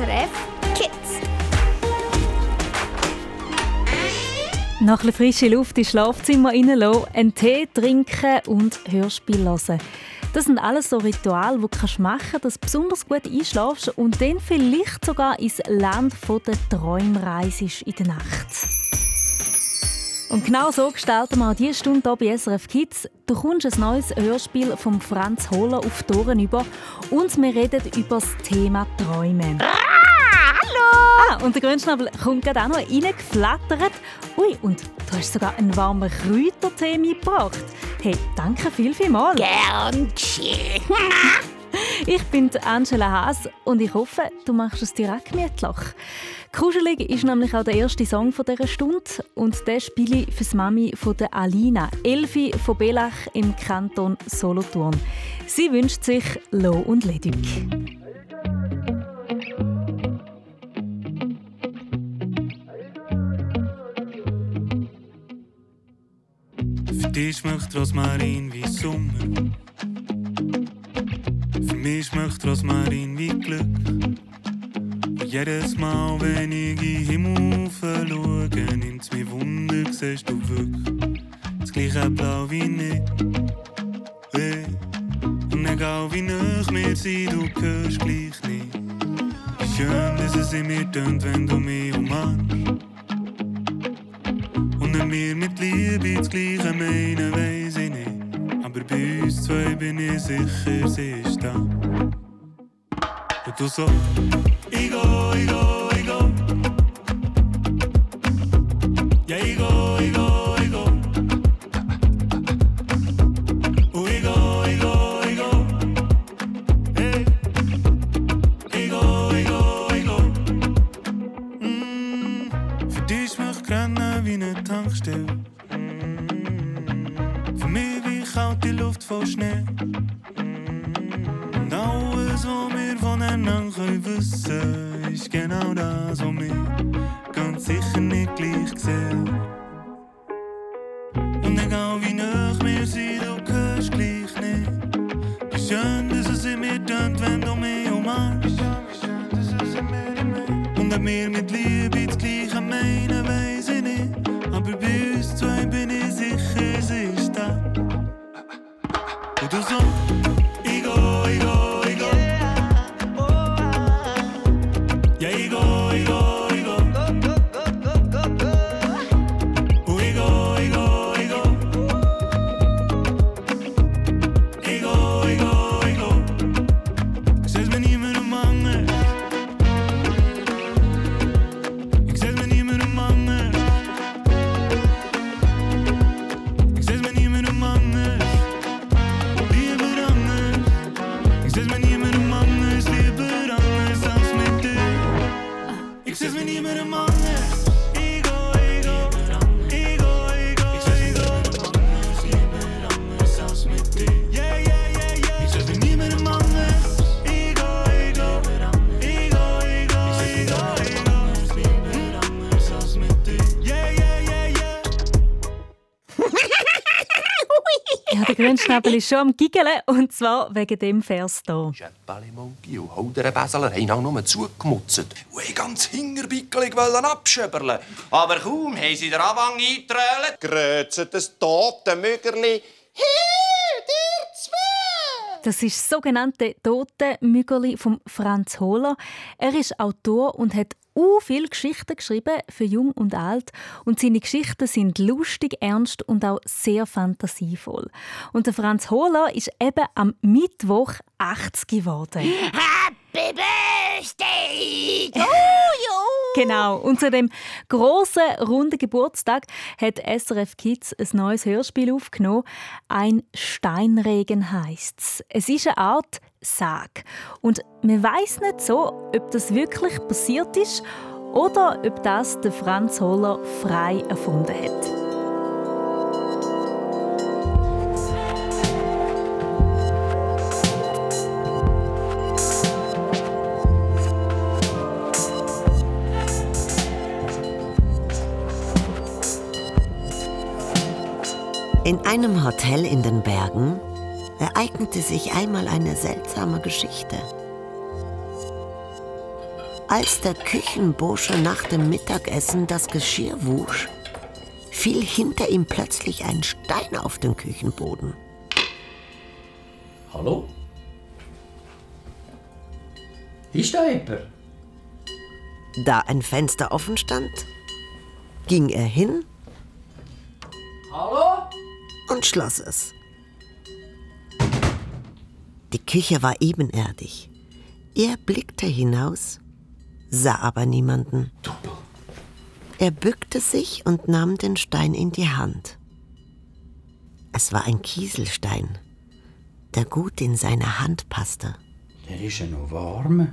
SRF Kids. Nach frische Luft ins Schlafzimmer reinlassen, einen Tee trinken und Hörspiel hören. Das sind alles so Rituale, die du machen kannst, dass du besonders gut einschlafst und dann vielleicht sogar ins Land der Träume reisest in der Nacht. Und genau so gestalten wir auch diese Stunde hier bei SRF Kids. Du kommst ein neues Hörspiel von Franz Hohler auf die Ohren über und wir reden über das Thema Träume. Ah, hallo! Ah, und der Grünschnabel kommt gerade auch noch reingeflattert. Ui, und du hast sogar einen warmen Kräutertee mitgebracht. Hey, danke viel, viel mal. Gern. Ich bin Angela Haas und ich hoffe, du machst es direkt gemütlich. Kuschelig ist nämlich auch der erste Song dieser Stunde und der spiele ich für die Mami von der Alina, Elfi von Belach im Kanton Solothurn. Sie wünscht sich Lo und Ledig. Für dich schmeckt Rosmarin wie Sommer. Für mich schmeckt Rosmarin wie Glück. Jedes Mal, wenn ich in Himmel schaue, nimmt's mir Wunder, siehst du wirklich das gleiche Blau wie ich. Hey. Und egal wie nah wir sind, du hörst gleich nicht. Schön, dass es in mir tönt, wenn du mich umarmst. Und wenn wir mit Liebe das Gleiche meinen, weiss ich nicht. Aber bei uns zwei bin ich sicher, sie ist da. Und du so, ich go, Grünschnabel ist schon am Giggeln und zwar wegen dem Vers hier. Schäppeli-Mogi und Holderenbeseler haben auch nur zugemutzt. Und ganz hingerbickelig wollen abschöberle. Aber kaum haben sie den Anfang eingetrölt. Grötzet das tote Müggerli. Das ist das sogenannte Tote Müggerli von Franz Hohler. Er ist Autor und hat u viel Geschichten geschrieben für Jung und Alt und seine Geschichten sind lustig, ernst und auch sehr fantasievoll. Und der Franz Hohler ist eben am Mittwoch 80 geworden. Happy Birthday! Genau. Und zu dem großen runden Geburtstag hat SRF Kids ein neues Hörspiel aufgenommen. Ein Steinregen heisst es. ist eine Art Sag. Und man weiß nicht so, ob das wirklich passiert ist oder ob das der Franz Hohler frei erfunden hat. In einem Hotel in den Bergen ereignete sich einmal eine seltsame Geschichte. Als der Küchenbursche nach dem Mittagessen das Geschirr wusch, fiel hinter ihm plötzlich ein Stein auf den Küchenboden. Hallo? Ist da jemand? Da ein Fenster offen stand, ging er hin Hallo? Und schloss es. Die Küche war ebenerdig. Er blickte hinaus, sah aber niemanden. Er bückte sich und nahm den Stein in die Hand. Es war ein Kieselstein, der gut in seine Hand passte. Der ist ja noch warm.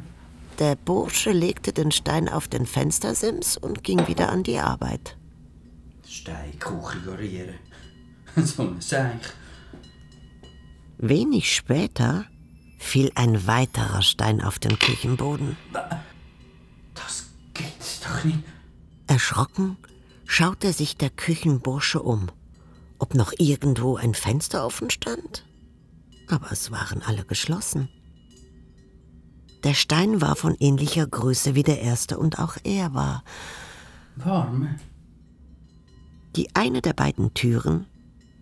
Der Bursche legte den Stein auf den Fenstersims und ging wieder an die Arbeit. Steinkuchen garieren. so ein Seich. Wenig später fiel ein weiterer Stein auf den Küchenboden. Das gibt's doch nicht. Erschrocken schaute sich der Küchenbursche um, ob noch irgendwo ein Fenster offen stand. Aber es waren alle geschlossen. Der Stein war von ähnlicher Größe wie der erste und auch er war. Warm? Die eine der beiden Türen,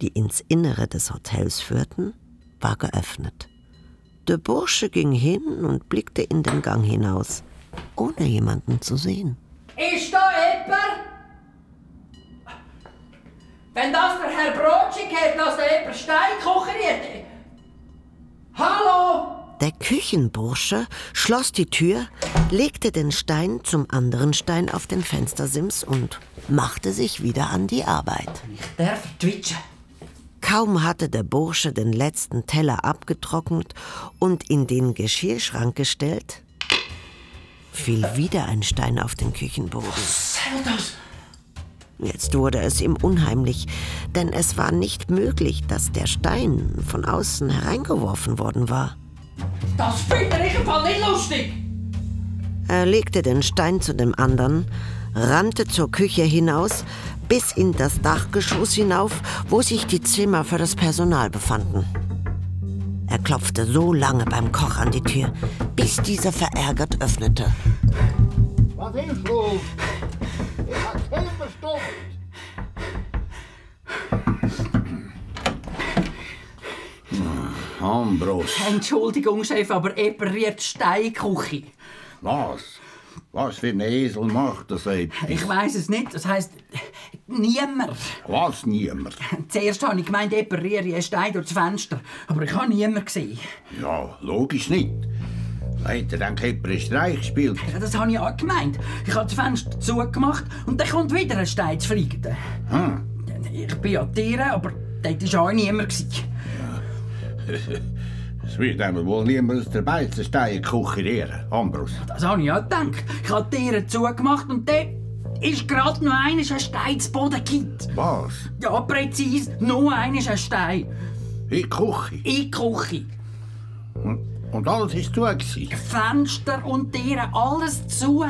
die ins Innere des Hotels führten, war geöffnet. Der Bursche ging hin und blickte in den Gang hinaus, ohne jemanden zu sehen. Ist da jemand? Wenn das der Herr Brotschig hat, dass da jemand Stein kocheriert. Hallo? Der Küchenbursche schloss die Tür, legte den Stein zum anderen Stein auf den Fenstersims und machte sich wieder an die Arbeit. Der vertwitschen. Kaum hatte der Bursche den letzten Teller abgetrocknet und in den Geschirrschrank gestellt, fiel wieder ein Stein auf den Küchenboden. Jetzt wurde es ihm unheimlich, denn es war nicht möglich, dass der Stein von außen hereingeworfen worden war. Das finde ich im Fall nicht lustig. Er legte den Stein zu dem anderen, rannte zur Küche hinaus, bis in das Dachgeschoss hinauf, wo sich die Zimmer für das Personal befanden. Er klopfte so lange beim Koch an die Tür, bis dieser verärgert öffnete. Was ist los? Ich hab keinen bestimmt. Ambros. Entschuldigung, Chef, aber jemand rührt Steinküche. Was? Was für ein Esel macht das etwas? Ich weiß es nicht. Das heisst, niemand. Was niemand? Zuerst habe ich gemeint, jemand rühre einen Stein durchs Fenster. Aber ich habe niemanden gesehen. Ja, logisch nicht. Hat er dann keinen Streich gespielt? Ja, das habe ich auch gemeint. Ich habe das Fenster zugemacht und dann kommt wieder ein Stein zu fliegen. Hm. Ich bin ja Tiere, aber dort war auch niemand. gewesen. Es wird einmal wohl niemand aus der Beizenstein kucherieren, Ambros. Das habe ich auch gedacht. Ich habe die Tiere zugemacht und dort ist gerade noch einer ein Stein zu Boden gekippt. Was? Ja, präzise. Nur einer ein Stein. In die Küche? In die Küche. Und, und alles war zu. gewesen? Fenster und Tiere, alles zu.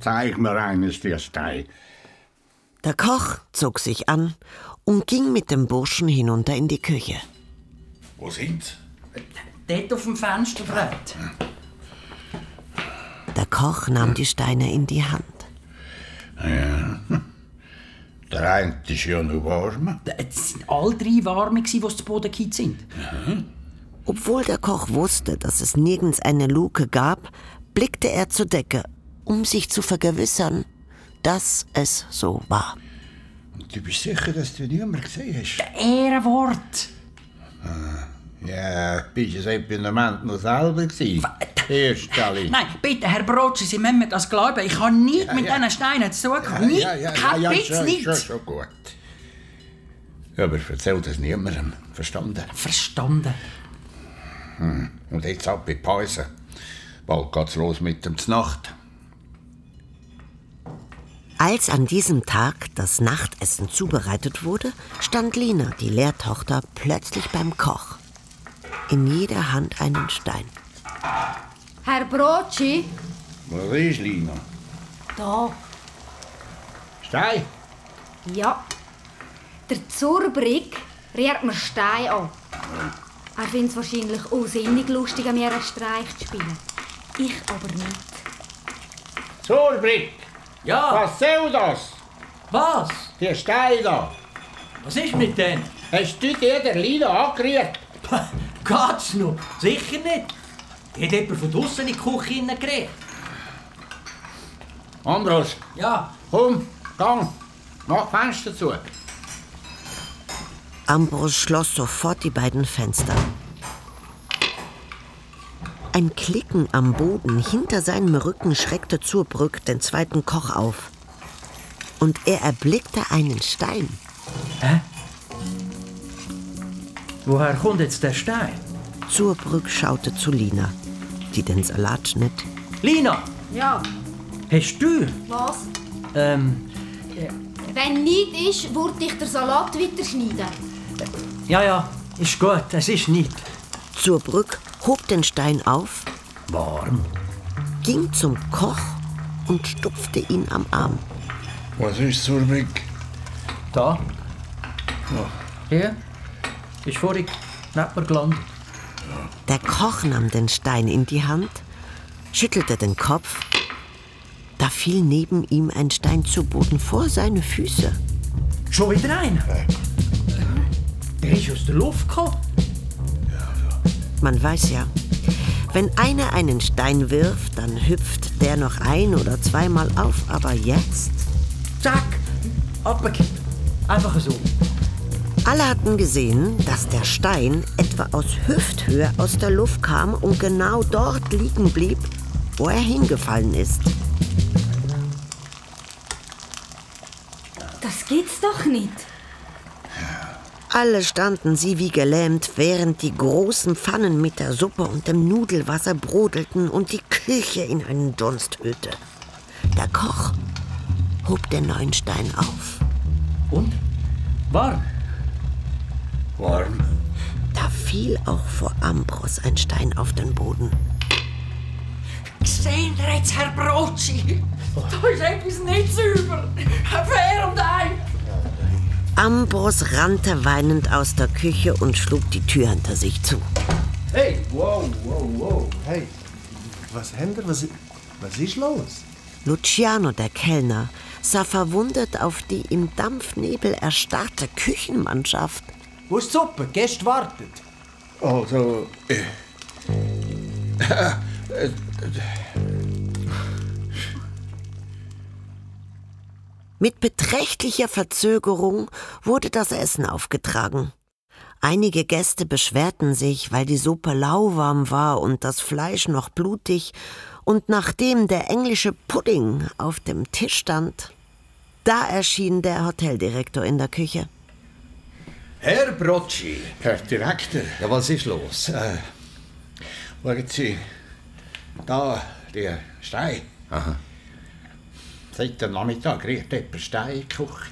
Zeig mir eines der Stein. Der Koch zog sich an und ging mit dem Burschen hinunter in die Küche. Wo sind Dort auf dem Fensterbrett. Der Koch nahm die Steine in die Hand. Ja. Der eine ist ja noch warm. Es sind alle drei Warme, die zu Boden gekippt sind. Obwohl der Koch wusste, dass es nirgends eine Luke gab, blickte er zur Decke, um sich zu vergewissern, dass es so war. Du bist sicher, dass du niemand gesehen hast? Ehrenwort. Ja, bist du etwa im Moment noch selber gewesen? Erst, Ali. Nein, bitte, Herr Brotschi, Sie müssen mir das glauben. Ich habe nichts mit ja. diesen Steinen zu tun. gehabt. Nicht, kein ja, bisschen schon, nicht. Schon, schon gut. Ja, aber erzähl das niemandem. Verstanden? Verstanden. Und jetzt ab in die Pause. Bald geht's los mit dem Znacht. Als an diesem Tag das Nachtessen zubereitet wurde, stand Lina, die Lehrtochter, plötzlich beim Koch. In jeder Hand einen Stein. Herr Brotchi? Was ist, Lina? Da. Stein? Ja. Der Zurbrick rührt mir Stein an. Er findet es wahrscheinlich auch sinnig lustig, an mir einen Streich zu spielen. Ich aber nicht. Zurbrick, Ja, was soll das? was? Die Steine da. Was ist mit denen? Hast du dir der Lina angerührt? Geht's noch? Sicher nicht. Hat jemand von draussen in die Küche hineingerät? Ambros, Ja, komm, gang, mach Fenster zu. Ambros schloss sofort die beiden Fenster. Ein Klicken am Boden hinter seinem Rücken schreckte Zurbrück den zweiten Koch auf. Und er erblickte einen Stein. woher kommt jetzt der Stein? Zurbrück schaute zu Lina, die den Salat schnitt. Lina, Ja, hast du? was? Ähm, Wenn nicht ist, würde ich den Salat weiterschneiden. ja, ja, ist gut, es ist nicht. Zurbrück hob den Stein auf, Warm. ging zum Koch und stupfte ihn am Arm. Was ist Zurbrick? Da. Hier. Ist vorhin neben mir gelandet. Der Koch nahm den Stein in die Hand, schüttelte den Kopf. Da fiel neben ihm ein Stein zu Boden vor seine Füße. Schon wieder einer? Der ist aus der Luft gekommen. Man weiß ja, wenn einer einen Stein wirft, dann hüpft der noch ein oder zweimal auf. Aber jetzt? Zack, abgekippt. Einfach so. Alle hatten gesehen, dass der Stein etwa aus Hüfthöhe aus der Luft kam und genau dort liegen blieb, wo er hingefallen ist. Das gibt's doch nicht. Alle standen sie wie gelähmt, während die großen Pfannen mit der Suppe und dem Nudelwasser brodelten und die Küche in einen Dunst hüllte. Der Koch hob den neuen Stein auf. Und? Warm. Warm. Da fiel auch vor Ambros ein Stein auf den Boden. Sehen ihr jetzt, Herr Brotschi? Da ist etwas nicht sauber. Fair und ein. Ambros rannte weinend aus der Küche und schlug die Tür hinter sich zu. Hey, wow, wow, wow. Hey, was ihr? Was, was ist los? Luciano, der Kellner, sah verwundert auf die im Dampfnebel erstarrte Küchenmannschaft. Wo ist die Suppe? Gäste wartet. Also, äh, Mit beträchtlicher Verzögerung wurde das Essen aufgetragen. Einige Gäste beschwerten sich, weil die Suppe lauwarm war und das Fleisch noch blutig, und nachdem der englische Pudding auf dem Tisch stand, da erschien der Hoteldirektor in der Küche. Herr Brocci, Herr Direktor, ja, was ist los? äh, schauen Sie, da, der Stein. Aha. Seit dem Nachmittag riecht jemand Stein in die Küche.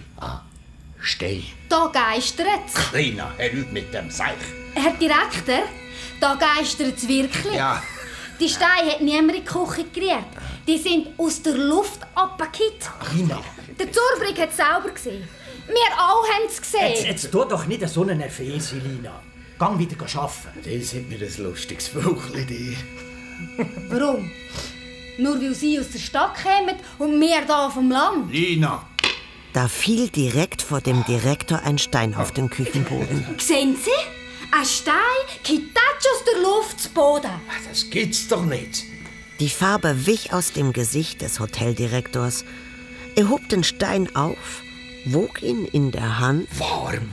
Stein. Da geistert's. Kleiner, er übt mit dem Seich. Herr Direktor, da geistert's wirklich. Ja, Die Steine hat niemand in die Küche gerührt. Die sind aus der Luft abgekippt. Lina, Der Zurbrück hat es selber gesehen. Wir alle haben es jetzt, gesehen. jetzt tu doch nicht so einen Nervöse, Lina. Gang wieder arbeiten. Das hat mir ein lustiges Vögel dir. Warum? Nur weil sie aus der Stadt kommen und wir hier vom Land. Lina. Da fiel direkt vor dem Direktor ein Stein auf den Küchenboden. Sehen Sie? Ein Stein kippt aus der Luft zu Boden. Das gibt's doch nicht. Die Farbe wich aus dem Gesicht des Hoteldirektors. Er hob den Stein auf, wog ihn in der Hand Warm.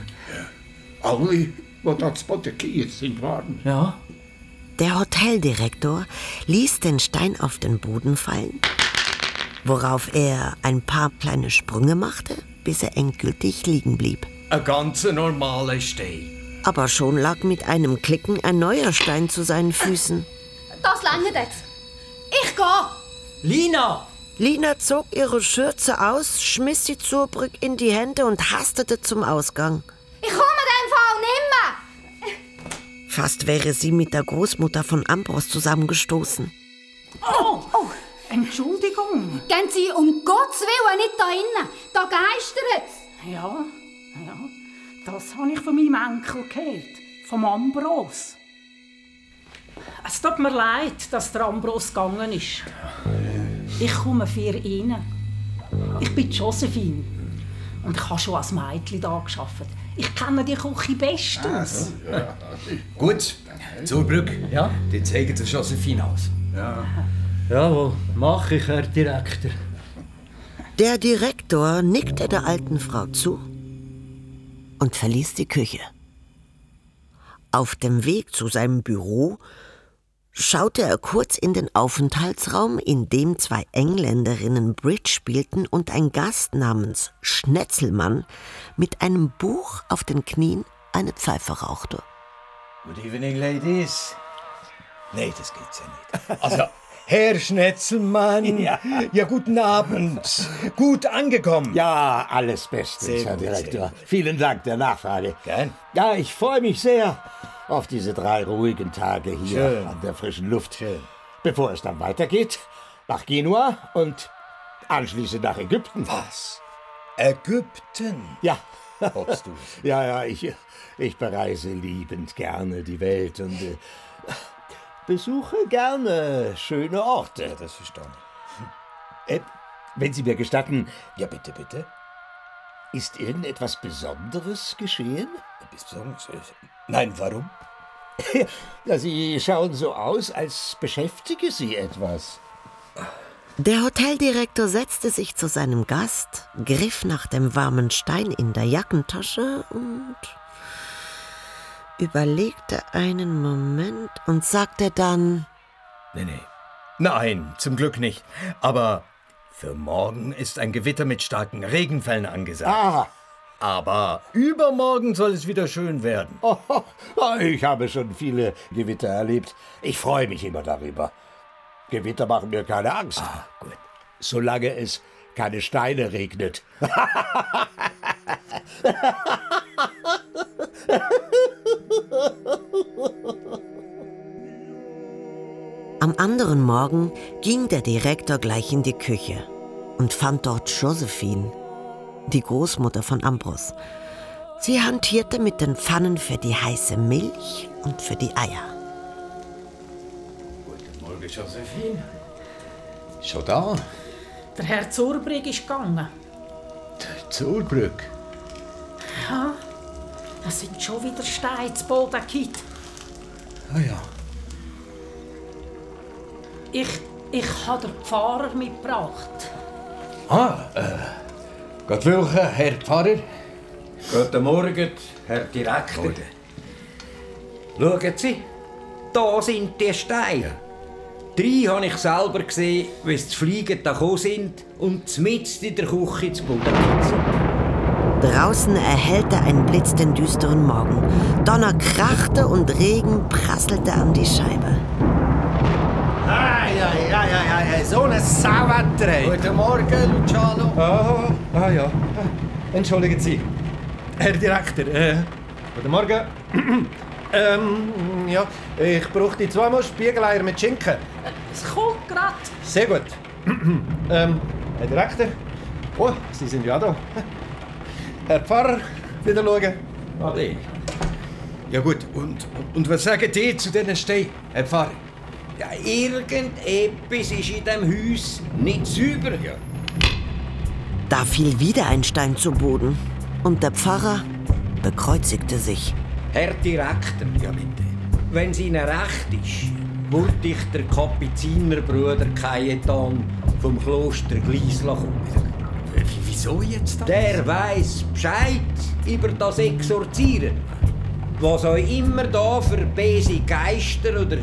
Alle, die da zu Boden gehen, sind warm. Ja? Der Hoteldirektor ließ den Stein auf den Boden fallen, worauf er ein paar kleine Sprünge machte, bis er endgültig liegen blieb. Ein ganz normaler Stein. Aber schon lag mit einem Klicken ein neuer Stein zu seinen Füßen. Das lange jetzt. Ich gehe. Lina! Lina zog ihre Schürze aus, schmiss sie zur Brücke in die Hände und hastete zum Ausgang. Ich nimmer. Fast wäre sie mit der Großmutter von Ambros zusammengestoßen. Entschuldigung. Gehen Sie um Gottes Willen nicht da innen. Da geistert's. Ja, ja, das habe ich von meinem Enkel gehört. Vom Ambros. Es tut mir leid, dass der Ambros gegangen ist. Ich komme für ihn. Ich bin Josephine. Und ich habe schon als Mädchen da geschafft. Ich kenne die Küche bestens. Gut, zur Brücke. Ja? Die zeigen sich Josephine aus. Ja. Jawohl, mach ich, Herr Direktor. Der Direktor nickte der alten Frau zu und verließ die Küche. Auf dem Weg zu seinem Büro schaute er kurz in den Aufenthaltsraum, in dem zwei Engländerinnen Bridge spielten und ein Gast namens Schnetzelmann mit einem Buch auf den Knien eine Pfeife rauchte. Good evening, ladies. Nee, das geht's ja nicht. Also, Herr Schnetzelmann. Ja. ja, guten Abend. Gut angekommen. Ja, alles bestens, Sehr Herr Direktor. sehr Vielen Dank der Nachfrage. Gern. Ja, ich freue mich sehr auf diese drei ruhigen Tage hier Schön. an der frischen Luft. Bevor es dann weitergeht, nach Genua und anschließend nach Ägypten. Was? Ägypten? Ja. Hoppst du. Ja, ja, ich, ich bereise liebend gerne die Welt und äh, besuche gerne schöne Orte. Ja, das ich. Äh, wenn Sie mir gestatten. Ja, bitte, bitte. Ist irgendetwas Besonderes geschehen? Besonderes? Nein, warum? Ja, Sie schauen so aus, als beschäftige Sie etwas. Der Hoteldirektor setzte sich zu seinem Gast, griff nach dem warmen Stein in der Jackentasche und überlegte einen Moment und sagte dann Nee, nee. Nein, zum Glück nicht. Aber für morgen ist ein Gewitter mit starken Regenfällen angesagt. Ah. Aber übermorgen soll es wieder schön werden. Oh, ich habe schon viele Gewitter erlebt. Ich freue mich immer darüber. Gewitter machen mir keine Angst. Ah, gut. Solange es keine Steine regnet. Am anderen Morgen ging der Direktor gleich in die Küche und fand dort Josephine, die Großmutter von Ambros. Sie hantierte mit den Pfannen für die heiße Milch und für die Eier. Guten Morgen, Josephine. Schon da? Der Herr Zurbrigg ist gegangen. Zurbrück. Ja, es sind schon wieder Steine zu Boden gekippt. Ah ja. Ich, ich habe den Pfarrer mitgebracht. Ah, äh. Gott welcher, Herr Pfarrer? Guten Morgen, Herr Direktor. Schauen Sie, da sind die Steine. Drei habe ich selber gesehen, wie sie zu fliegen da gekommen sind und mitten in der Küche zu Boden. Draußen erhellte ein Blitz den düsteren Morgen. Donner krachte und Regen prasselte an die Scheibe. Ah, ja, ja, ja, ja, so ein Sauwetter. Guten Morgen, Luciano. Ah, ah ja. Entschuldigen Sie. Herr Direktor, äh, guten Morgen. ähm, ja, ich brauchte zweimal Spiegeleier mit Schinken. Es kommt grad. Sehr gut. ähm, Herr Direktor. Oh, Sie sind ja da. Herr Pfarrer, wieder schauen. Ade. Ja gut, und, und was sagen die zu diesen Steinen, Herr Pfarrer? Ja, irgendetwas ist in diesem Haus nicht sauber. Ja. Da fiel wieder ein Stein zu Boden und der Pfarrer bekreuzigte sich. Herr Direktor, ja bitte. Wenn es Ihnen recht ist, würde ich der Kapuzinerbruder Cajetan vom Kloster Gleisla kommen. Wieso jetzt das? Der weiß Bescheid über das Exorzieren. Was auch immer da für böse Geister oder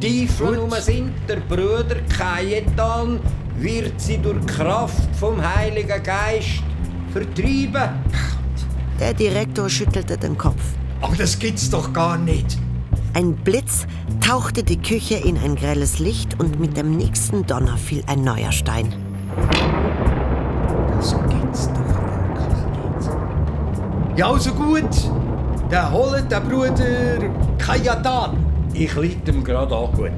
Teufel rum sind, der Bruder Cajetan wird sie durch Kraft vom Heiligen Geist vertreiben. Der Direktor schüttelte den Kopf. Aber das gibt's doch gar nicht. Ein Blitz tauchte die Küche in ein grelles Licht und mit dem nächsten Donner fiel ein neuer Stein. Das gibt's doch wirklich nicht. Ja, also gut. Der holt der Bruder Kajatan. Ich liegt ihm gerade an. Gut.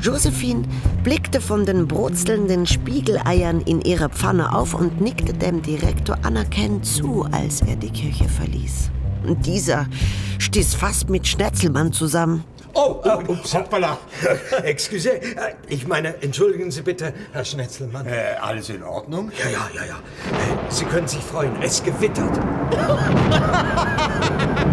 Josephine blickte von den brutzelnden Spiegeleiern in ihrer Pfanne auf und nickte dem Direktor anerkennend zu, als er die Küche verließ. Und dieser stieß fast mit Schnetzelmann zusammen. Oh, oh, ups, hoppala. Excuse, äh, ich meine, entschuldigen Sie bitte, Herr Schnetzelmann. Äh, alles in Ordnung? Ja, ja, ja, ja. Äh, Sie können sich freuen, es gewittert.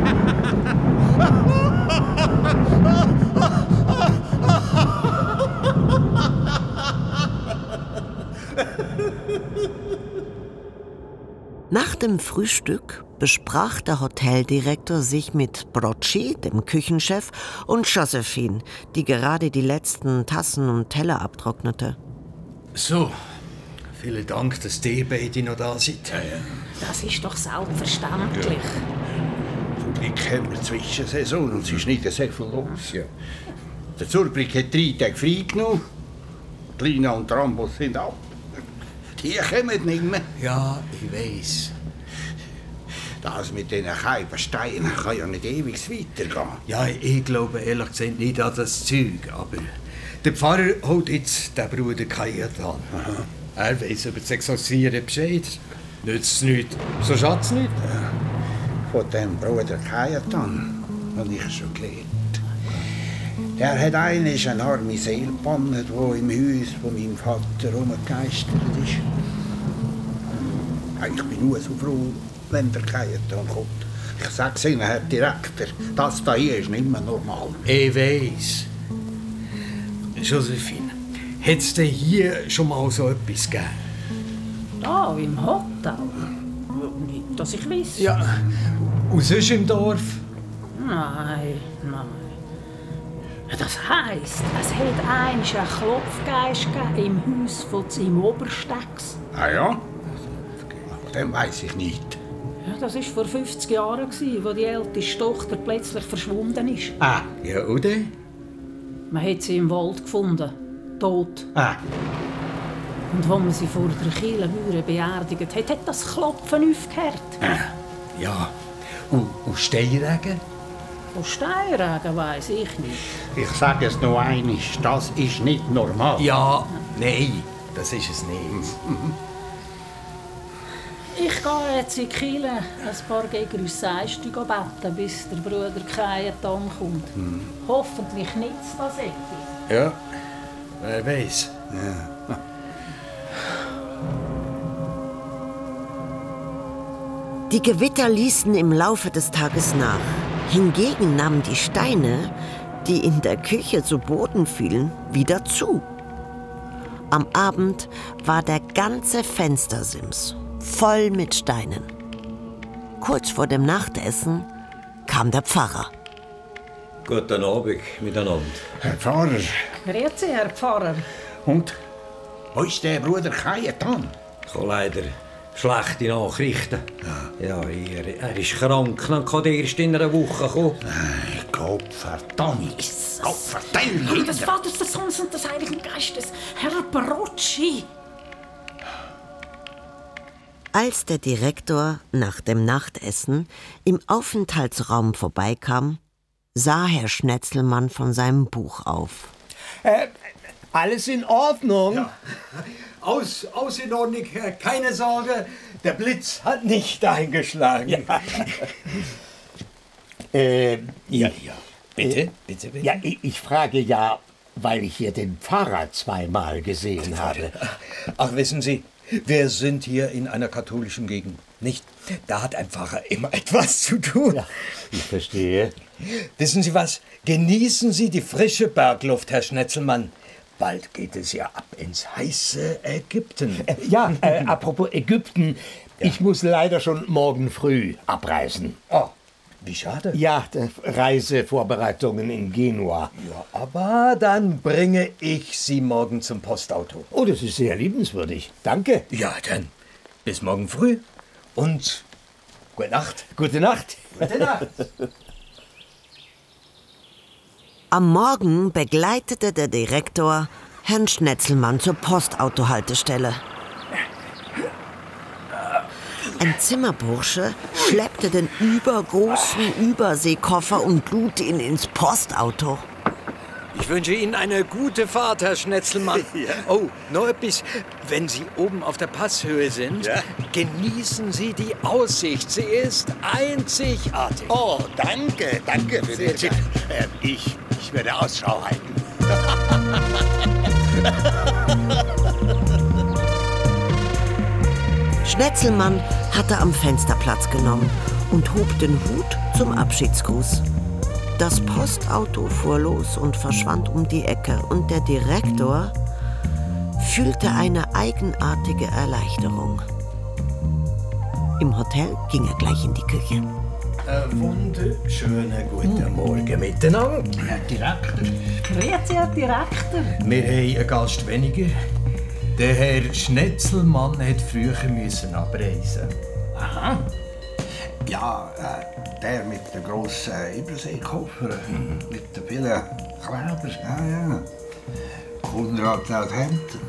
Nach dem Frühstück besprach der Hoteldirektor sich mit Brocci, dem Küchenchef, und Josephine, die gerade die letzten Tassen und Teller abtrocknete. So, vielen Dank, dass die beide noch da sind. Das ist doch selbstverständlich. Zum Glück haben wir Zwischensaison und es ist nicht sehr viel los. Ja. Der Zurbrück hat drei Tage frei genommen. Lina und Rambos sind ab. Kommen nicht mehr. Ja, ich weiß. Das mit diesen Keibensteinen kann ja nicht ewig weitergehen. Ja, ich glaube ehrlich gesagt nicht an das Zeug, aber der Pfarrer holt jetzt den Bruder Kajat an. Er weiß über das Exorzieren Bescheid. Nützt es nichts, so schadet es nicht. Von dem Bruder Kajatan habe ich schon. Er hat einisch eine arme Seele gebannt, die im Haus von meinem Vater rumgegeistert ist. Ich bin nur so froh, wenn der Kajatan kommt. Ich sag's Ihnen, Herr Direktor, das da hier ist nicht mehr normal. Ich weiß. Josephine, hat es denn hier schon mal so etwas gegeben? Da, im Hotel? Nicht, dass ich weiß. Ja. Und sonst im Dorf? Nein, nein. Das heisst, es hat einst einen Klopfgeist im Haus von seinem Oberstecks. Ah ja? Dem weiß ich nicht. Ja, das war vor 50 Jahren, als die älteste Tochter plötzlich verschwunden ist. Ah, ja, oder? Man hat sie im Wald gefunden, tot. Ah. Und als man sie vor der Kielenmauer beerdigt hat, hat das Klopfen aufgehört. Ah. Ja. Und, und Steinregen? Von Steinregen weiss ich nicht. Ich sage es noch einmal, das ist nicht normal. Ja, nein, das ist es nicht. Ich gehe jetzt in Kiel ein paar gegen uns Seiste beten, bis der Bruder Kajetan kommt. Hoffentlich nicht das Ecke. Ja, wer weiß. Ja. Die Gewitter ließen im Laufe des Tages nach. Hingegen nahmen die Steine, die in der Küche zu Boden fielen, wieder zu. Am Abend war der ganze Fenstersims voll mit Steinen. Kurz vor dem Nachtessen kam der Pfarrer. Guten Abend miteinander. Herr Pfarrer. Grüezi, Herr Pfarrer. Und? Wo ist der Bruder Kajetan? Ich habe leider schlechte Nachrichten. Ja, er, er ist krank. Dann kann er erst in einer Woche kommen. Gott verdammt. Gott verdammt. Des Vaters, des Sohnes und des Heiligen Geistes. Herr Brocci. Als der Direktor nach dem Nachtessen im Aufenthaltsraum vorbeikam, sah Herr Schnetzelmann von seinem Buch auf. Äh, alles in Ordnung? Aus, aus in Ordnung, keine Sorge. Der Blitz hat nicht eingeschlagen. äh, Ja, ja. Bitte, äh, bitte, bitte. Ja, ich, ich frage ja, weil ich hier den Pfarrer zweimal gesehen habe. Ach, wissen Sie, wir sind hier in einer katholischen Gegend, nicht? Da hat ein Pfarrer immer etwas zu tun. Ja, ich verstehe. Wissen Sie was? Genießen Sie die frische Bergluft, Herr Schnetzelmann. Bald geht es ja ab ins heiße Ägypten. Äh, Ja, äh, apropos Ägypten, ich muss leider schon morgen früh abreisen. Oh, wie schade. Ja, d- Reisevorbereitungen in Genua. Ja, aber dann bringe ich Sie morgen zum Postauto. Oh, das ist sehr liebenswürdig. Danke. Ja, dann bis morgen früh und gute Nacht. Gute Nacht. Gute Nacht. Am Morgen begleitete der Direktor Herrn Schnetzelmann zur Postautohaltestelle. Ein Zimmerbursche schleppte den übergroßen Überseekoffer und lud ihn ins Postauto. Ich wünsche Ihnen eine gute Fahrt, Herr Schnetzelmann. Oh, noch etwas. Wenn Sie oben auf der Passhöhe sind, genießen Sie die Aussicht. Sie ist einzigartig. Oh, danke, danke für den Tipp. Äh, ich Ich werde Ausschau halten. Schnetzelmann hatte am Fenster Platz genommen und hob den Hut zum Abschiedsgruß. Das Postauto fuhr los und verschwand um die Ecke und der Direktor fühlte eine eigenartige Erleichterung. Im Hotel ging er gleich in die Küche. Einen wunderschönen guten Morgen miteinander. Herr Direktor. Grüezi, Herr Direktor. Wir haben einen Gast weniger. Der Herr Schnetzelmann hat früher müssen abreisen. Aha. Ja, äh, der mit den grossen Überseekoffer, mit den vielen Kleber. Ja, ja. Konrad Southampton,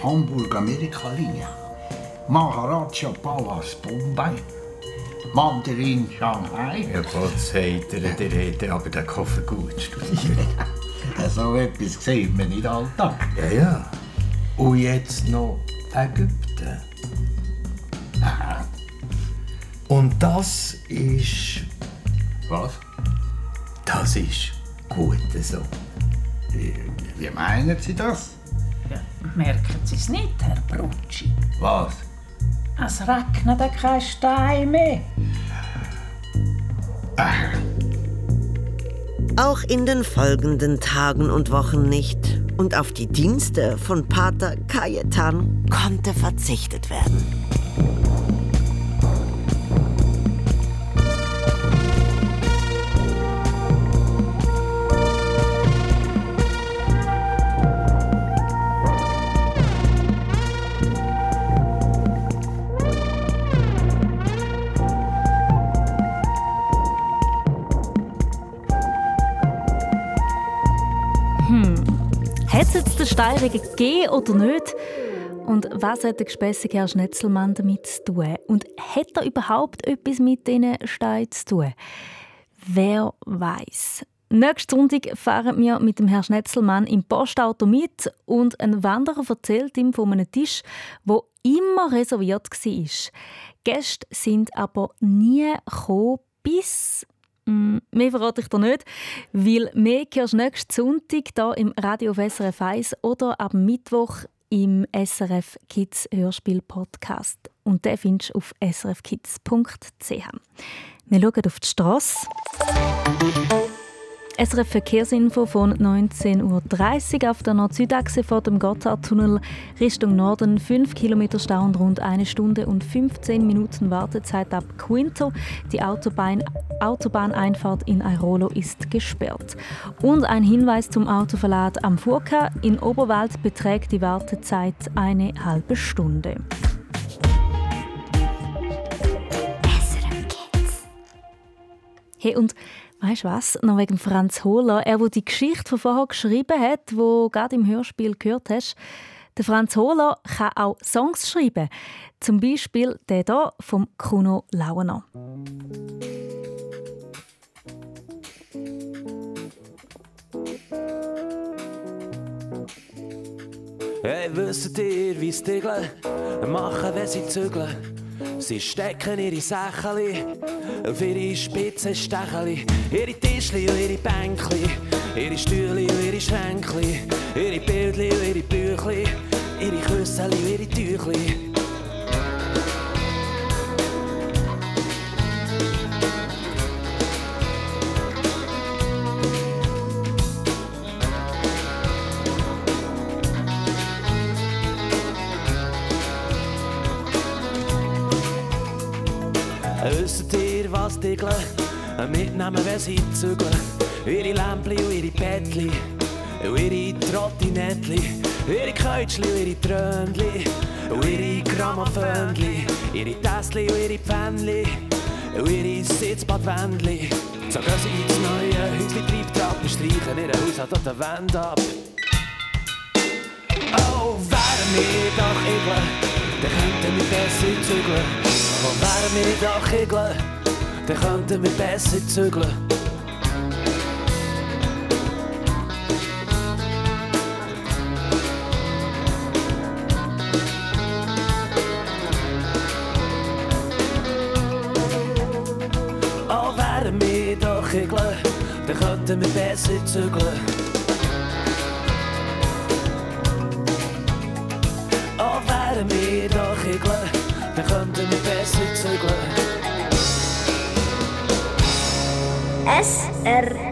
Hamburg-Amerika-Linie, Maharaja Palace Bombay, Mandarin Shanghai. Ja, Gott sei dir, der hätte aber den Koffer gut studiert. so etwas sieht man nicht alltag. Ja, ja. Und jetzt noch Ägypten. Aha. Und das ist. Was? Das ist gut so. Wie, wie meinen Sie das? Ja, merken Sie es nicht, Herr Brutschi? Was? Es regnet kein Stein mehr. Auch in den folgenden Tagen und Wochen nicht. Und auf die Dienste von Pater Cayetan konnte verzichtet werden. Steiregen gegeben oder nicht? Und was hat der gespässige Herr Schnetzelmann damit zu tun? Und hat er überhaupt etwas mit diesen Steinen zu tun? Wer weiß? Nächsten Sonntag fahren wir mit dem Herrn Schnetzelmann im Postauto mit und ein Wanderer erzählt ihm von einem Tisch, wo immer reserviert war. Gäste sind aber nie gekommen, bis mehr verrate ich dir nicht, weil mehr hörst du nächsten Sonntag hier im Radio auf SRF 1 oder ab Mittwoch im SRF Kids Hörspiel Podcast. Und den findest du auf srfkids.ch. Wir schauen auf die Straße. SRF Verkehrsinfo von 19.30 Uhr auf der Nord-Süd-Achse vor dem Gotthardtunnel Richtung Norden 5 Kilometer Stau und rund eine Stunde und 15 Minuten Wartezeit ab Quinto. Die Autobahn, Autobahneinfahrt in Airolo ist gesperrt. Und ein Hinweis zum Autoverlad am Furka. In Oberwald beträgt die Wartezeit eine halbe Stunde. Hey, und weißt du was? Noch wegen Franz Hohler. Er, der die Geschichte von vorher geschrieben hat, wo gerade im Hörspiel gehört hast. Der Franz Hohler kann auch Songs schreiben. Zum Beispiel der hier vom Kuno Lauener. Hey, wisst ihr, wie Tigeln machen, wenn sie zügeln? Sie stecken ihre Sächeli auf ihre spitzen Stecheli, ihre Tischli und ihre Bänkli, ihre Stühle und ihre Schränkli, ihre Bildli und ihre Büchli, ihre Küsseli und ihre Tüchli. Tigeln mitnehmen, wenn sie zügeln? Ihre Lämpli und ihre Bettli. Und ihre Trottinettli, ihre Käutschli und ihre Tröndli und ihre Grammophönli, ihre Täsli und ihre Pfännli. Und ihre Sitzbadwändli. So gehen sie ins neue. Häusli, Treibtrappen, streichen ihr Haus an der Wand ab. Oh, wären wir doch Igel, dann könnten wir besser zügeln. Oh, wären wir doch Igel, dann könnten wir besser zügeln. Oh, wären wir doch Igel, dann könnten wir besser zügeln. SRF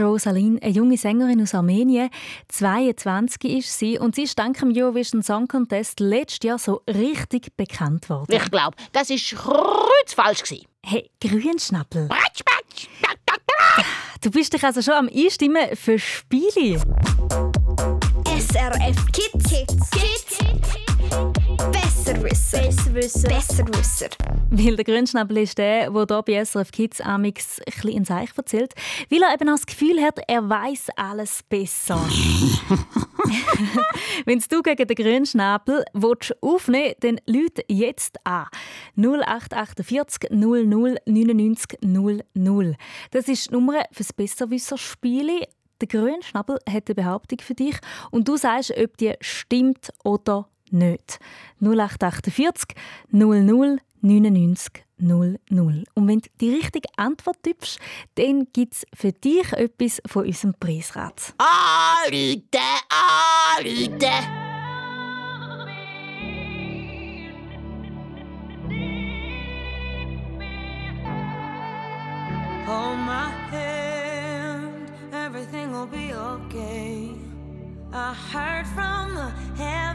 Rosaline, eine junge Sängerin aus Armenien. 22 ist sie und sie ist dank dem Eurovision Song Contest letztes Jahr so richtig bekannt worden. Ich glaube, das war kreuzfalsch. gewesen. Hey, Grünschnappel. Du bist dich also schon am Einstimmen für Spiele. SRF Kids. Kids. Kids. Besserwisser. Besserwisser. Besserwisser. Weil der Grünschnabel ist der, der hier bei SRF Kids amix ein bisschen in Seich erzählt, weil er eben auch das Gefühl hat, er weiß alles besser. Wenn du gegen den Grünschnabel willst aufnehmen dann lüt jetzt an. 0848 00 99 00. Das ist die Nummer für das Besserwisser-Spiel. Der Grünschnabel hat eine Behauptung für dich und du sagst, ob die stimmt oder nicht. 0848 00 99 00. Und wenn du die richtige Antwort tippst, dann gibt es für dich etwas von unserem Preisrat. Anrufen, anrufen. Hold my hand, everything will be okay. I heard from the heavens that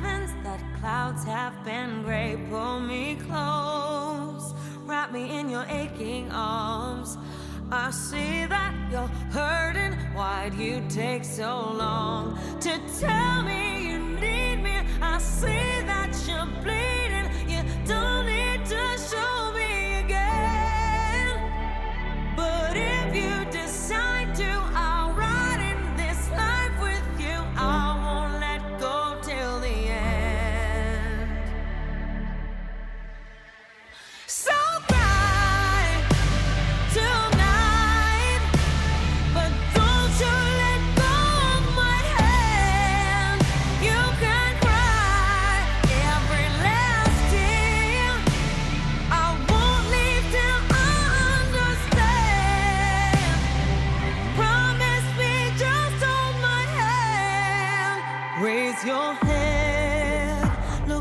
clouds have been gray. Pull me close, wrap me in your aching arms. I see that you're hurting. Why'd you take so long to tell me you need me? I see that you're bleeding.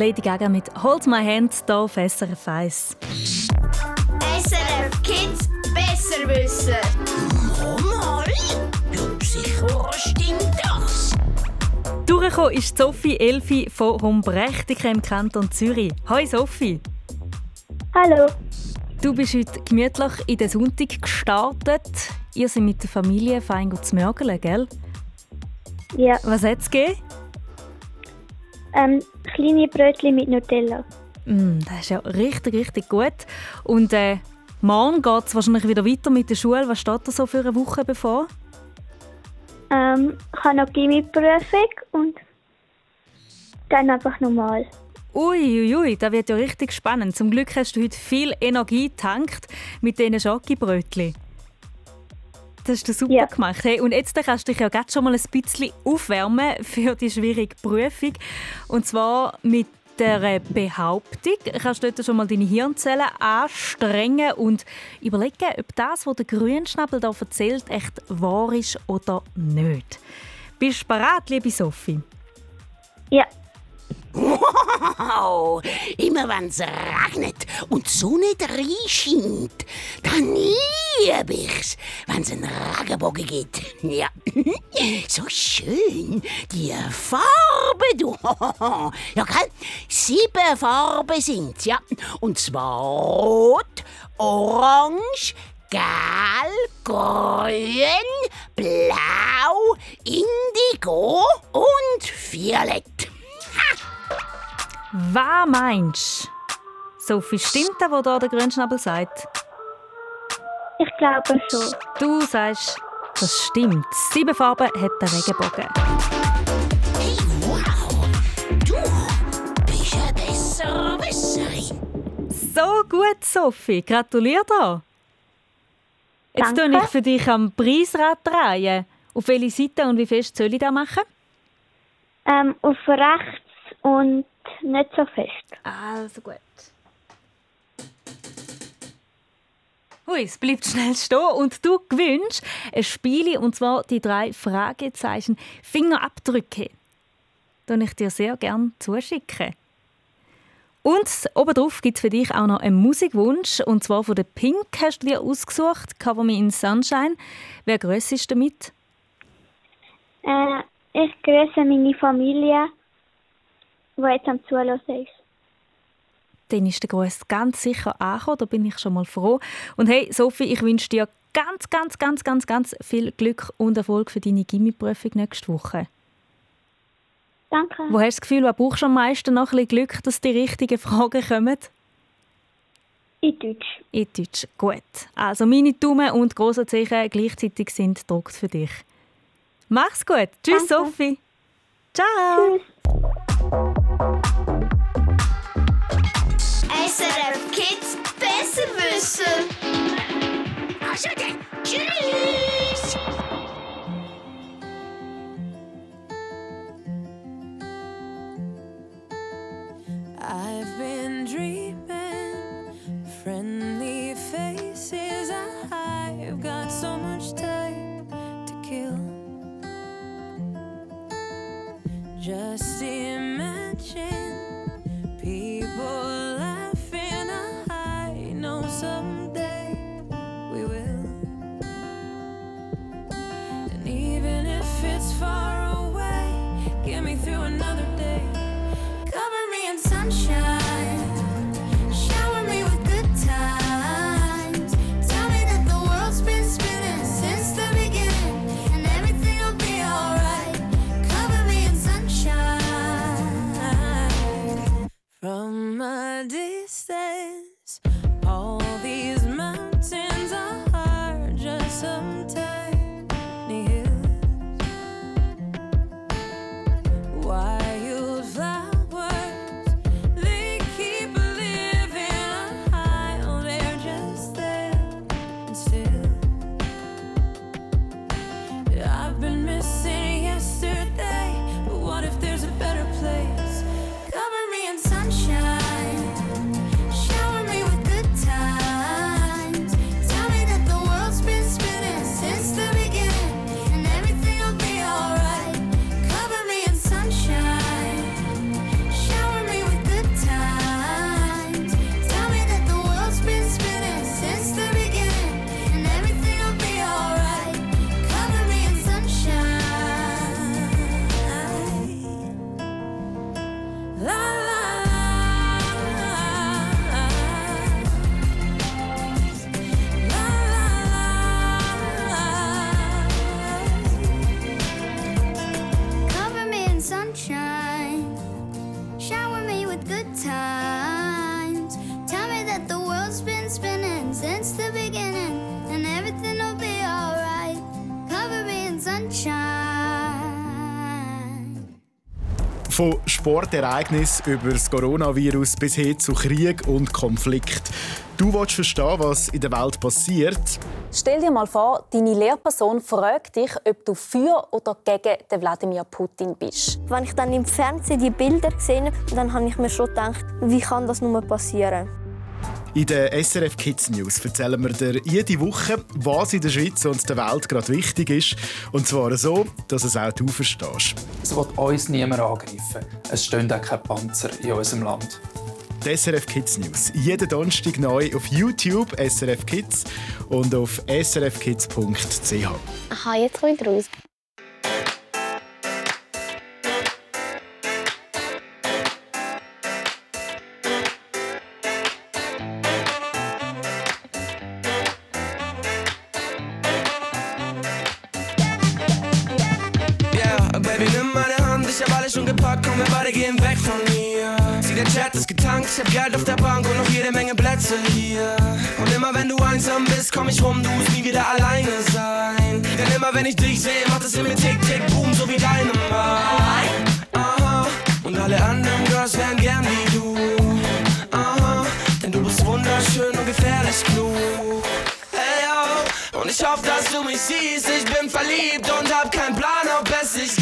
Lady Gaga mit «Hold my hand» hier auf SRF 1. SRF Kids besser wissen. Mal, ja sicher stimmt das. Durchgekommen ist Sophie Elfi von Rumbrechtike im Kanton Zürich. Hi Sophie. Hallo. Du bist heute gemütlich in den Sonntag gestartet. Ihr seid mit der Familie fein zu mörgeln, gell? Ja. Was hat es gegeben? Ähm, kleine Brötchen mit Nutella. Mm, das ist ja richtig, richtig gut. Und äh, morgen geht es wahrscheinlich wieder weiter mit der Schule. Was steht da so für eine Woche bevor? Ähm, ich habe noch Gimmi-Prüfung und dann einfach normal. Uiuiui, ui, das wird ja richtig spannend. Zum Glück hast du heute viel Energie getankt mit diesen Schokibrötchen. Das hast du super gemacht. Hey, und jetzt kannst du dich ja gerade schon mal ein bisschen aufwärmen für die schwierige Prüfung. Und zwar mit der Behauptung, kannst du dort schon mal deine Hirnzellen anstrengen und überlegen, ob das, was der Grünschnabel da erzählt, echt wahr ist oder nicht. Bist du bereit, liebe Sophie? Ja. Wow! Immer wenn es regnet und die Sonne reinscheint, dann liebe ich's, wenn es einen Regenbogen gibt. Ja, so schön, die Farbe, du. Ja, gell? Sieben Farben sind's, ja. Und zwar rot, orange, Gelb, Grün, Blau, Indigo und Violett. Was meinst du? Sophie, stimmt das, was da der Grünschnabel sagt? Ich glaube schon. Du sagst, das stimmt. Sieben Farben hat der Regenbogen. Du bist ein besserer Wisserin. So gut, Sophie. Gratuliere dir. Jetzt Danke. ich für dich am Preisrad drehen. Auf welche Seite und wie fest soll ich das machen? Ähm, auf rechts und nicht so fest. Also gut. Ui, es bleibt schnell stehen und du gewinnst ein Spiel und zwar die drei Fragezeichen Fingerabdrücke. Die ich dir sehr gerne zuschicken. Und obendrauf gibt es für dich auch noch einen Musikwunsch. Und zwar von der Pink hast du dir ausgesucht, Cover Me in Sunshine. Wer grösst ist damit? Äh, ich grüße meine Familie, die jetzt am Zuhören ist. Dann ist der Gruß ganz sicher angekommen, da bin ich schon mal froh. Und hey, Sophie, ich wünsche dir ganz, ganz, ganz, ganz, ganz viel Glück und Erfolg für deine Gimmi-Prüfung nächste Woche. Danke. Wo hast du das Gefühl, wo brauchst du am meisten noch ein bisschen Glück, dass die richtigen Fragen kommen? In Deutsch. In Deutsch, gut. Also meine Daumen und große Zeichen gleichzeitig sind gedruckt für dich. Mach's gut. Tschüss, Danke. Sophie. Ciao. SRF Kids besser wissen. Also dann, tschüss! Sportereignis über das Coronavirus bis hin zu Krieg und Konflikt. Du willst verstehen, was in der Welt passiert. Stell dir mal vor, deine Lehrperson fragt dich, ob du für oder gegen den Wladimir Putin bist. Wenn ich dann im Fernsehen die Bilder gesehen habe, dann habe ich mir schon gedacht, wie kann das nur passieren? In den SRF Kids News erzählen wir dir jede Woche, was in der Schweiz und der Welt gerade wichtig ist. Und zwar so, dass es auch du verstehst. Es wird uns niemand angreifen. Es stehen auch keine Panzer in unserem Land. Die SRF Kids News. Jeden Donnerstag neu auf YouTube SRF Kids und auf srfkids.ch. Aha, jetzt komme ich raus. Alles schon gepackt, komm, wir beide gehen weg von mir. Sieh, der Chat ist getankt, ich hab Geld auf der Bank und noch jede Menge Plätze hier. Und immer wenn du einsam bist, komm ich rum, du musst nie wieder alleine sein. Denn immer wenn ich dich sehe, macht es in mir tick, tick, boom, so wie deine Mind. Aha, und alle anderen Girls wären gern wie du. Aha, denn du bist wunderschön und gefährlich klug. Hey, yo. Und ich hoffe, dass du mich siehst. Ich bin verliebt und hab keinen Plan, ob es sich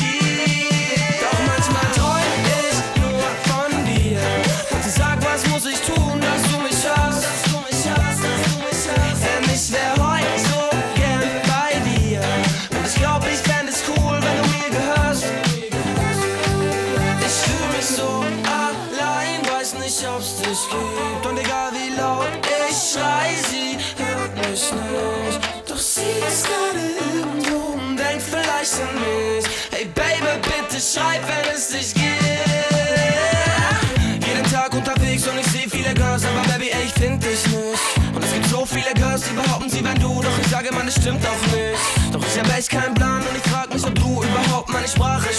Baby, bitte schreib, wenn es dich gibt. Jeden Tag unterwegs und ich sehe viele Girls, aber Baby, ey, ich find dich nicht. Und es gibt so viele Girls, die behaupten, sie wären du, doch ich sage, man, das stimmt auch nicht. Doch ich hab echt keinen Plan und ich frag mich, ob du überhaupt meine Sprache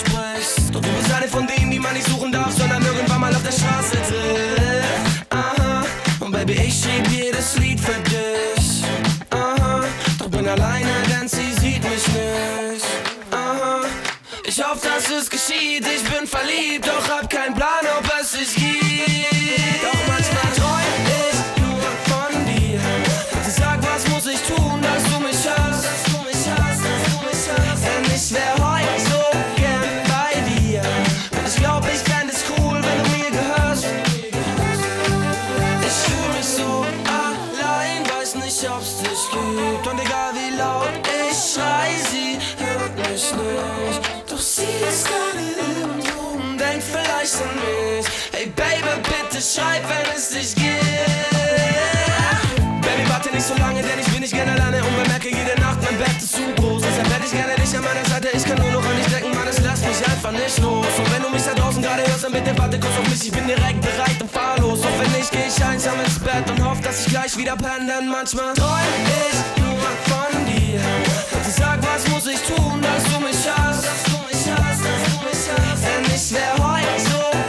ich hoffe, dass es geschieht, ich bin verliebt, doch hab keinen Plan, ob es sich gibt. Doch manchmal Baby, bitte schreib, wenn es dich gibt. Baby, warte nicht so lange, denn ich bin nicht gerne alleine und bemerke jede Nacht, mein Bett ist zu groß. Deshalb hätte ich gerne dich an meiner Seite, ich kann nur noch an dich denken, Mann, es lässt mich einfach nicht los. Und wenn du mich da draußen gerade hörst, dann bitte warte kurz auf mich, ich bin direkt bereit und fahr los. Doch wenn nicht, geh ich einsam ins Bett und hoffe, dass ich gleich wieder penne, denn manchmal träum ich nur von dir. Bitte sag, was muss ich tun, dass du mich hast? Dass du mich hast, dass du mich hast. Denn ich wär heute so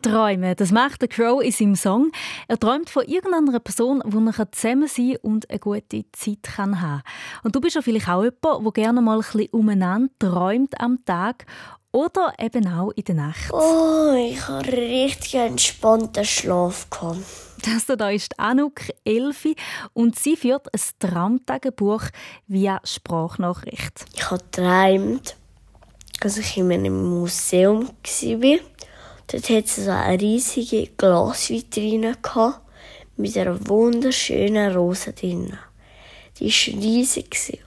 Tagträume, das macht der Crow in seinem Song. Er träumt von irgendeiner Person, wo er zusammen sein und eine gute Zeit kann haben Und du bist ja vielleicht auch jemand, der gerne mal ein bisschen umeinander träumt am Tag oder eben auch in der Nacht. Oh, ich habe richtig entspannten Schlaf gehabt. Das da ist Anouk Elfi und sie führt ein Traumtagebuch via Sprachnachricht. Ich habe geträumt, dass ich in einem Museum war. Dort hatte es so eine riesige Glasvitrine gehabt, mit einer wunderschönen Rose drin. Die war riesig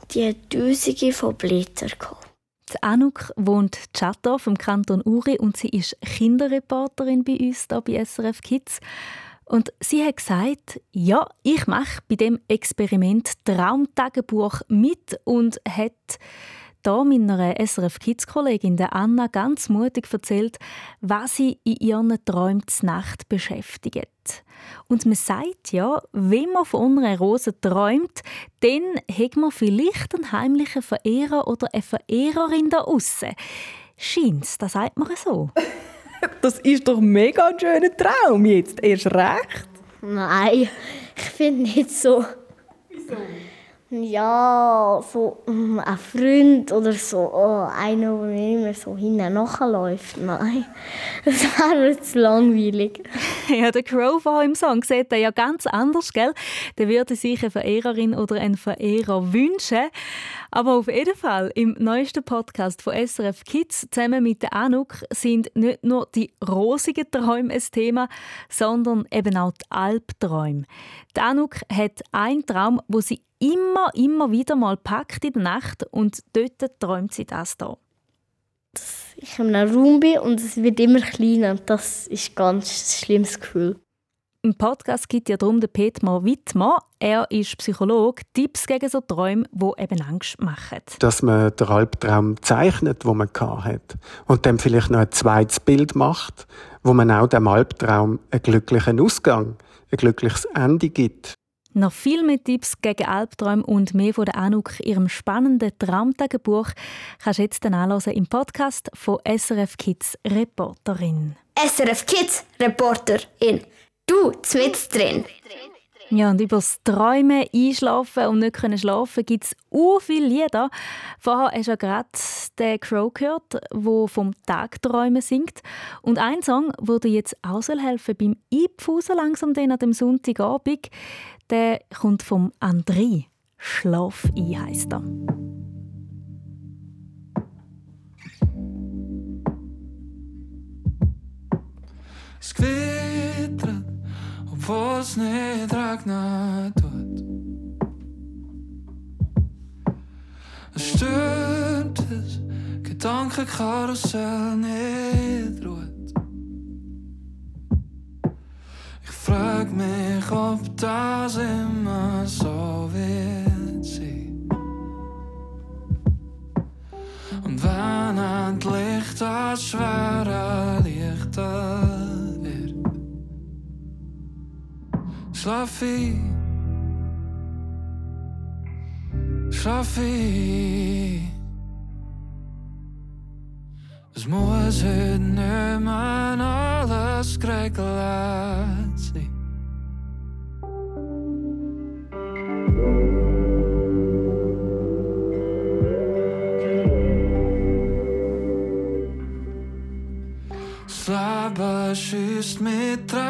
und die hat tausende von Blättern gehabt. Die Anouk wohnt in Chattorf im Kanton Uri und sie ist Kinderreporterin bei uns hier bei SRF Kids. Und sie hat gesagt, ja, ich mache bei dem Experiment Traumtagebuch mit und hat da meiner SRF Kids Kollegin der Anna ganz mutig erzählt, was sie in ihren Träumen zur Nacht beschäftigt. Und man sagt ja, wenn man von einer Rose träumt, dann hat man vielleicht einen heimlichen Verehrer oder eine Verehrerin da aussen. Scheint's, das sagt man so. Das ist doch mega ein schöner Traum jetzt, erst recht. Nein, ich finde nicht so. Wieso? Ja, so mm, ein Freund oder so, oh, einer, der mir immer so hinten nachläuft. Nein, das wäre zu langweilig. Ja, der Crow von im Song sieht er ja ganz anders, gell? Der würde sich eine Verehrerin oder einen Verehrer wünschen. Aber auf jeden Fall, im neuesten Podcast von SRF Kids zusammen mit der Anouk sind nicht nur die rosigen Träume ein Thema, sondern eben auch die Albträume. Die Anouk hat einen Traum, wo sie immer, immer wieder mal packt in der Nacht und dort träumt sie das da. Ich in einem Raum bin und es wird immer kleiner das ist ein ganz schlimmes Gefühl. Im Podcast gibt ja darum der Petmar Wittmann. Er ist Psychologe. Tipps gegen so Träume, die eben Angst machen. Dass man den Albtraum zeichnet, wo man hat und dann vielleicht noch ein zweites Bild macht, wo man auch dem Albtraum einen glücklichen Ausgang, ein glückliches Ende gibt. Noch viel mehr Tipps gegen Albträume und mehr von der Anouk, ihrem spannenden Traumtagebuch, kannst du jetzt dann anhören im Podcast von SRF Kids Reporterin. SRF Kids Reporterin. Du, mit drin. Ja, und über das Träumen, Einschlafen und nicht können schlafen gibt es so viele Lieder. Vorher hast du ja gerade den Crow gehört, der vom Tagträumen singt. Und ein Song, der dir jetzt auch helfen beim Einpfusen langsam den an dem Sonntagabend, der kommt vom André. Schlaf ein heisst er. Es obwohl es nicht regnen tut. Es stürmt, das Gedankenkarussell nicht ruht. Ich frag mich, ob das immer so wird sein. Und wenn endlich das schwere Lichter schlaf ich, schlaf ich. Es muss heute nicht mehr alles geregelt sein. Das Leben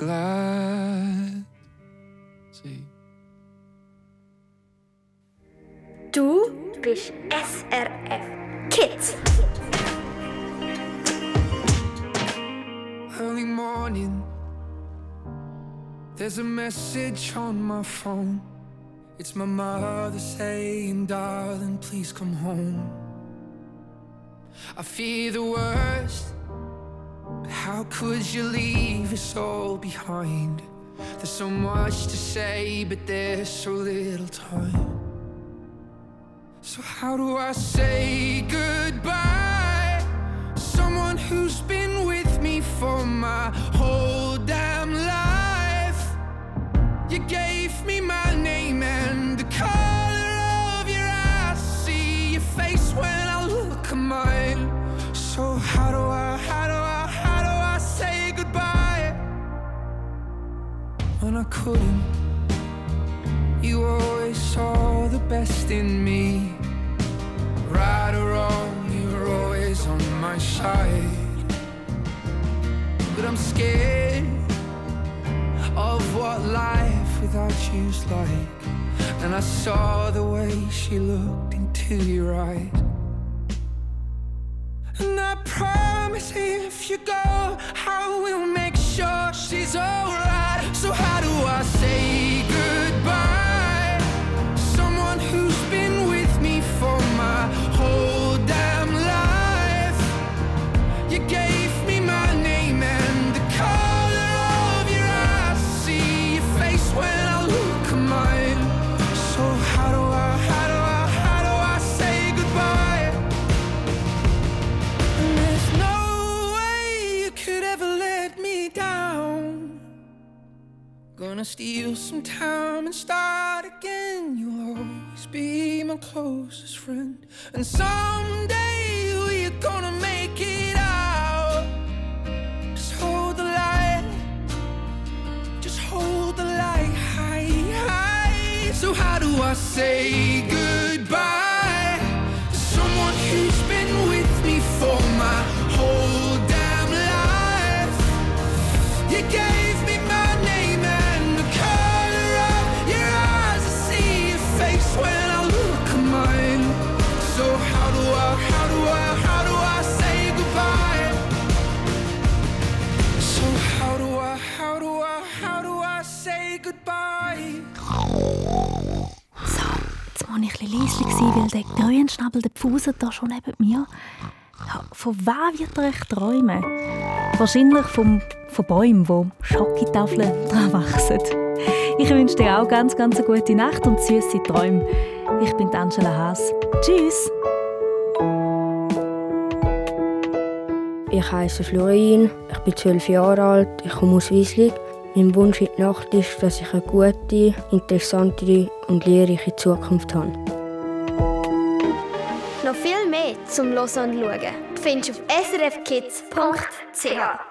geregelt sein. Du bist SRF Kids. early morning. There's a message on my phone. It's my mother saying, Darling, please come home. I fear the worst. How could you leave us all behind? There's so much to say, but there's so little time. So, how do I say goodbye? Someone who's been with me for my I couldn't, you always saw the best in me. Right or wrong, you're always on my side. But I'm scared of what life without you's like. And I saw the way she looked into your eyes. And I promise if you go, I will make sure she's alright. So, how do I say goodbye? Steal some time and start again. You'll always be my closest friend. And someday we're gonna make it out. Just hold the light. Just hold the light high, high. So, how do I say goodbye leise sein, weil der Grünschnabel, der Pfusen da schon neben mir. Ja, von wem wird er echt träumen? Wahrscheinlich vom, von Bäumen, wo Schokotafeln dran wachsen. Ich wünsche dir auch ganz, ganz eine gute Nacht und süße Träume. Ich bin Angela Haas. Tschüss! Ich heiße Florin, ich bin zwölf Jahre alt, ich komme aus Wieslig. Mein Wunsch in der Nacht ist, dass ich eine gute, interessante und lehrreiche Zukunft habe. Noch viel mehr zum Hören und Schauen findest du auf srfkids.ch.